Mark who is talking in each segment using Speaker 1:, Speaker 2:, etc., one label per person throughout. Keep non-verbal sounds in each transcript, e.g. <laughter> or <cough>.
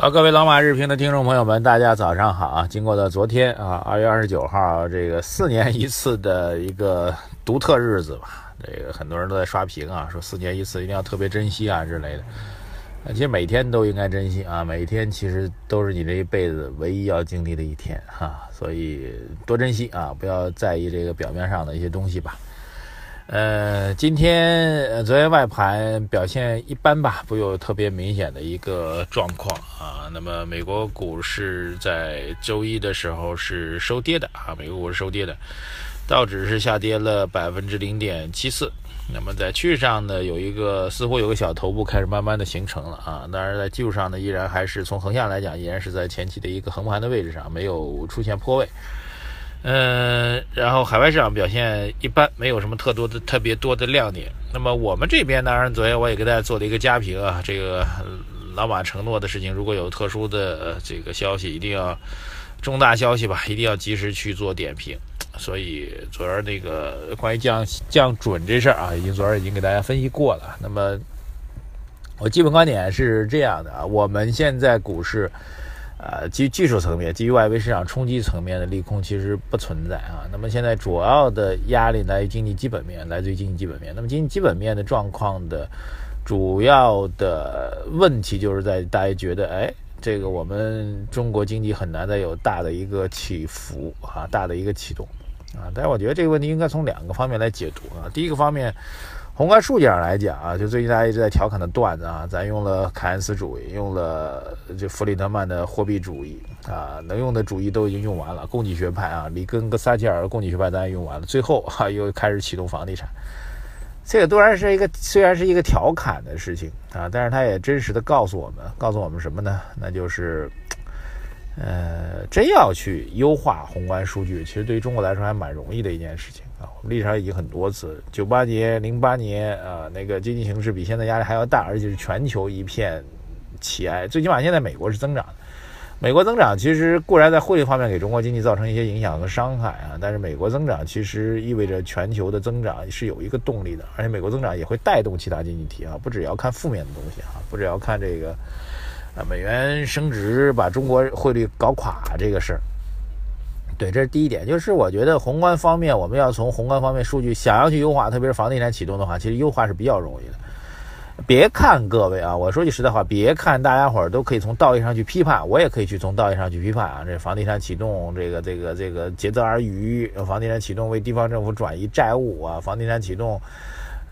Speaker 1: 好，各位老马日评的听众朋友们，大家早上好啊！经过了昨天啊，二月二十九号这个四年一次的一个独特日子吧，这个很多人都在刷屏啊，说四年一次一定要特别珍惜啊之类的。其实每天都应该珍惜啊，每天其实都是你这一辈子唯一要经历的一天哈，所以多珍惜啊，不要在意这个表面上的一些东西吧。呃，今天呃昨天外盘表现一般吧，不有特别明显的一个状况啊。那么美国股市在周一的时候是收跌的啊，美国股市收跌的，道指是下跌了百分之零点七四。那么在趋势上呢，有一个似乎有个小头部开始慢慢的形成了啊。当然在技术上呢，依然还是从横向来讲，依然是在前期的一个横盘的位置上，没有出现破位。嗯，然后海外市场表现一般，没有什么特多的、特别多的亮点。那么我们这边，当然昨天我也给大家做了一个加评啊，这个老马承诺的事情，如果有特殊的这个消息，一定要重大消息吧，一定要及时去做点评。所以昨儿那个关于降降准这事儿啊，已经昨儿已经给大家分析过了。那么我基本观点是这样的啊，我们现在股市。呃，基于技术层面，基于外围市场冲击层面的利空其实不存在啊。那么现在主要的压力来于经济基本面，来自于经济基本面。那么经济基本面的状况的主要的问题就是在大家觉得，哎，这个我们中国经济很难再有大的一个起伏啊，大的一个启动啊。但是我觉得这个问题应该从两个方面来解读啊。第一个方面。宏观数据上来讲啊，就最近大家一直在调侃的段子啊，咱用了凯恩斯主义，用了这弗里德曼的货币主义啊，能用的主义都已经用完了，供给学派啊，里根跟撒切尔的供给学派咱也用完了，最后哈 <laughs> 又开始启动房地产，这个当然是一个虽然是一个调侃的事情啊，但是它也真实的告诉我们，告诉我们什么呢？那就是，呃，真要去优化宏观数据，其实对于中国来说还蛮容易的一件事情。啊，我们历史上已经很多次，九八年、零八年啊，那个经济形势比现在压力还要大，而且是全球一片喜爱。最起码现在美国是增长的，美国增长其实固然在汇率方面给中国经济造成一些影响和伤害啊，但是美国增长其实意味着全球的增长是有一个动力的，而且美国增长也会带动其他经济体啊，不只要看负面的东西啊，不只要看这个美元升值把中国汇率搞垮这个事儿。对，这是第一点，就是我觉得宏观方面，我们要从宏观方面数据想要去优化，特别是房地产启动的话，其实优化是比较容易的。别看各位啊，我说句实在话，别看大家伙儿都可以从道义上去批判，我也可以去从道义上去批判啊。这房地产启动，这个这个这个竭泽而渔，房地产启动为地方政府转移债务啊，房地产启动，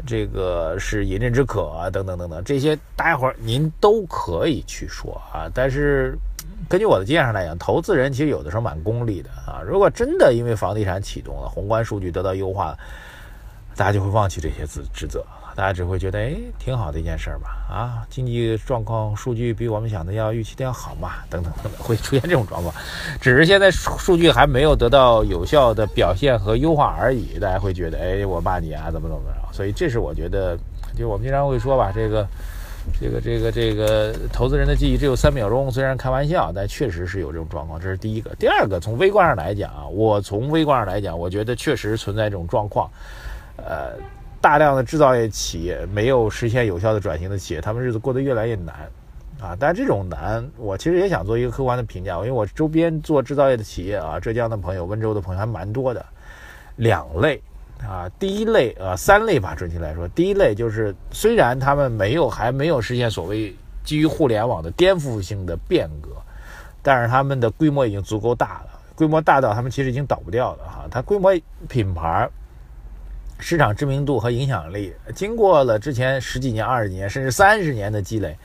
Speaker 1: 这个是饮鸩止渴啊，等等等等，这些待会儿您都可以去说啊，但是。根据我的经验上来讲，投资人其实有的时候蛮功利的啊。如果真的因为房地产启动了，宏观数据得到优化，大家就会忘记这些指指责，大家只会觉得哎，挺好的一件事儿吧？啊，经济状况数据比我们想的要预期的要好嘛？等等等等，会出现这种状况。只是现在数据还没有得到有效的表现和优化而已，大家会觉得哎，我骂你啊，怎么怎么着？所以这是我觉得，就我们经常会说吧，这个。这个这个这个投资人的记忆只有三秒钟，虽然开玩笑，但确实是有这种状况。这是第一个。第二个，从微观上来讲啊，我从微观上来讲，我觉得确实存在这种状况。呃，大量的制造业企业没有实现有效的转型的企业，他们日子过得越来越难啊。但这种难，我其实也想做一个客观的评价，因为我周边做制造业的企业啊，浙江的朋友、温州的朋友还蛮多的。两类。啊，第一类呃，三类吧，准确来说，第一类就是虽然他们没有还没有实现所谓基于互联网的颠覆性的变革，但是他们的规模已经足够大了，规模大到他们其实已经倒不掉了哈。它规模、品牌、市场知名度和影响力，经过了之前十几年、二十年甚至三十年的积累，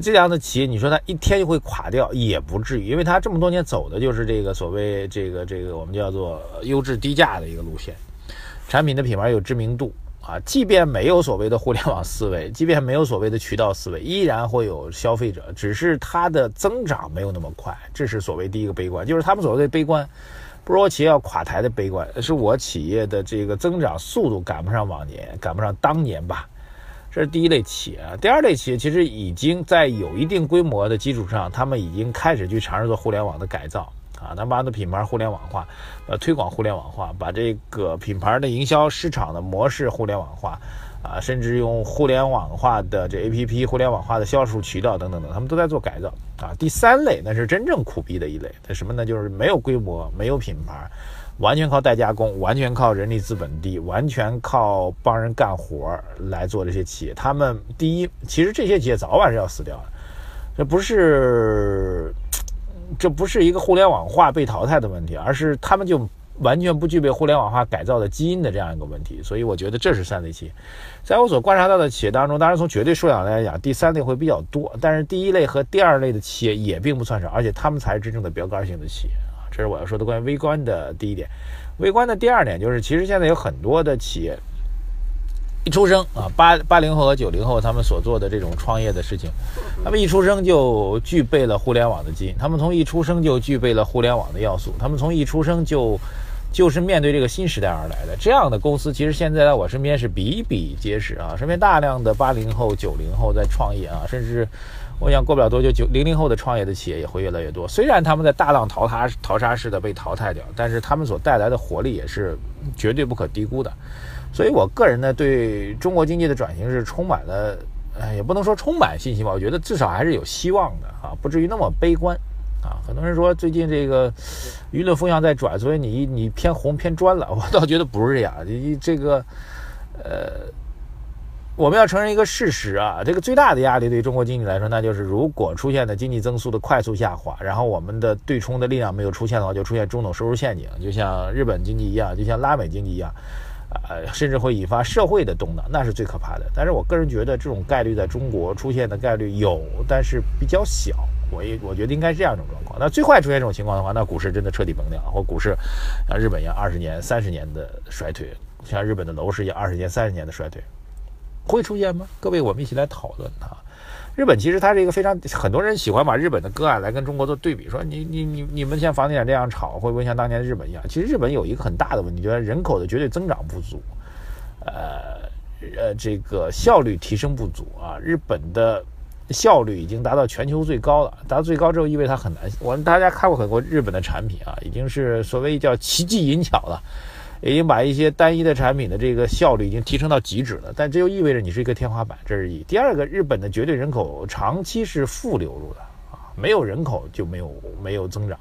Speaker 1: 这样的企业，你说它一天就会垮掉也不至于，因为它这么多年走的就是这个所谓这个这个我们叫做优质低价的一个路线。产品的品牌有知名度啊，即便没有所谓的互联网思维，即便没有所谓的渠道思维，依然会有消费者，只是它的增长没有那么快。这是所谓第一个悲观，就是他们所谓的悲观，不是我企业要垮台的悲观，是我企业的这个增长速度赶不上往年，赶不上当年吧。这是第一类企业。第二类企业其实已经在有一定规模的基础上，他们已经开始去尝试做互联网的改造。啊，能把的品牌互联网化，呃，推广互联网化，把这个品牌的营销市场的模式互联网化，啊，甚至用互联网化的这 A P P、互联网化的销售渠道等等等，他们都在做改造啊。第三类那是真正苦逼的一类，那什么呢？就是没有规模、没有品牌，完全靠代加工，完全靠人力资本低，完全靠帮人干活来做这些企业。他们第一，其实这些企业早晚是要死掉的，这不是，这不是一个互联网化被淘汰的问题，而是他们就。完全不具备互联网化改造的基因的这样一个问题，所以我觉得这是三类企业。在我所观察到的企业当中，当然从绝对数量来讲，第三类会比较多，但是第一类和第二类的企业也并不算少，而且他们才是真正的标杆性的企业啊！这是我要说的关于微观的第一点。微观的第二点就是，其实现在有很多的企业一出生啊，八八零后和九零后他们所做的这种创业的事情，他们一出生就具备了互联网的基因，他们从一出生就具备了互联网的要素，他们从一出生就。就是面对这个新时代而来的这样的公司，其实现在在我身边是比比皆是啊。身边大量的八零后、九零后在创业啊，甚至我想过不了多久，九零零后的创业的企业也会越来越多。虽然他们在大浪淘沙淘沙式的被淘汰掉，但是他们所带来的活力也是绝对不可低估的。所以我个人呢，对中国经济的转型是充满了，哎，也不能说充满信心吧，我觉得至少还是有希望的啊，不至于那么悲观。啊，很多人说最近这个舆论风向在转，所以你你偏红偏专了。<laughs> 我倒觉得不是这样，你这个呃，我们要承认一个事实啊，这个最大的压力对中国经济来说，那就是如果出现的经济增速的快速下滑，然后我们的对冲的力量没有出现的话，就出现中等收入陷阱，就像日本经济一样，就像拉美经济一样，呃，甚至会引发社会的动荡，那是最可怕的。但是我个人觉得这种概率在中国出现的概率有，但是比较小。我也我觉得应该是这样一种状况。那最坏出现这种情况的话，那股市真的彻底崩掉，或股市像日本一样二十年、三十年的衰退，像日本的楼市一样二十年、三十年的衰退，会出现吗？各位，我们一起来讨论啊。日本其实它是一个非常很多人喜欢把日本的个案来跟中国做对比，说你你你你们像房地产这样炒，会不会像当年日本一样？其实日本有一个很大的问题，就是人口的绝对增长不足，呃呃，这个效率提升不足啊。日本的。效率已经达到全球最高了，达到最高之后意味它很难。我们大家看过很多日本的产品啊，已经是所谓叫奇技淫巧了，已经把一些单一的产品的这个效率已经提升到极致了。但这又意味着你是一个天花板，这是一。第二个，日本的绝对人口长期是负流入的啊，没有人口就没有没有增长。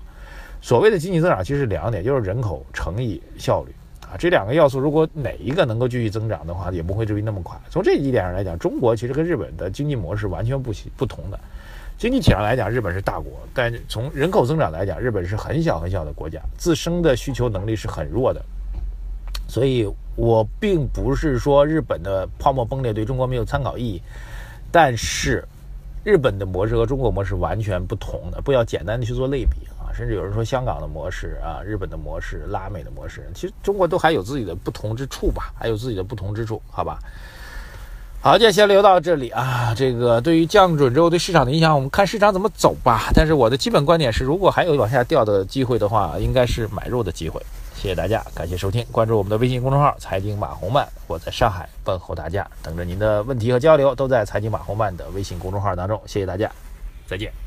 Speaker 1: 所谓的经济增长其实是两点，就是人口乘以效率。啊，这两个要素如果哪一个能够继续增长的话，也不会至于那么快。从这一点上来讲，中国其实跟日本的经济模式完全不不同的。经济体上来讲，日本是大国，但从人口增长来讲，日本是很小很小的国家，自身的需求能力是很弱的。所以我并不是说日本的泡沫崩裂对中国没有参考意义，但是日本的模式和中国模式完全不同的，不要简单的去做类比。甚至有人说香港的模式啊，日本的模式，拉美的模式，其实中国都还有自己的不同之处吧，还有自己的不同之处，好吧？好，就先留到这里啊。这个对于降准之后对市场的影响，我们看市场怎么走吧。但是我的基本观点是，如果还有往下掉的机会的话，应该是买入的机会。谢谢大家，感谢收听，关注我们的微信公众号“财经马红漫”，我在上海问候大家，等着您的问题和交流，都在“财经马红漫”的微信公众号当中。谢谢大家，再见。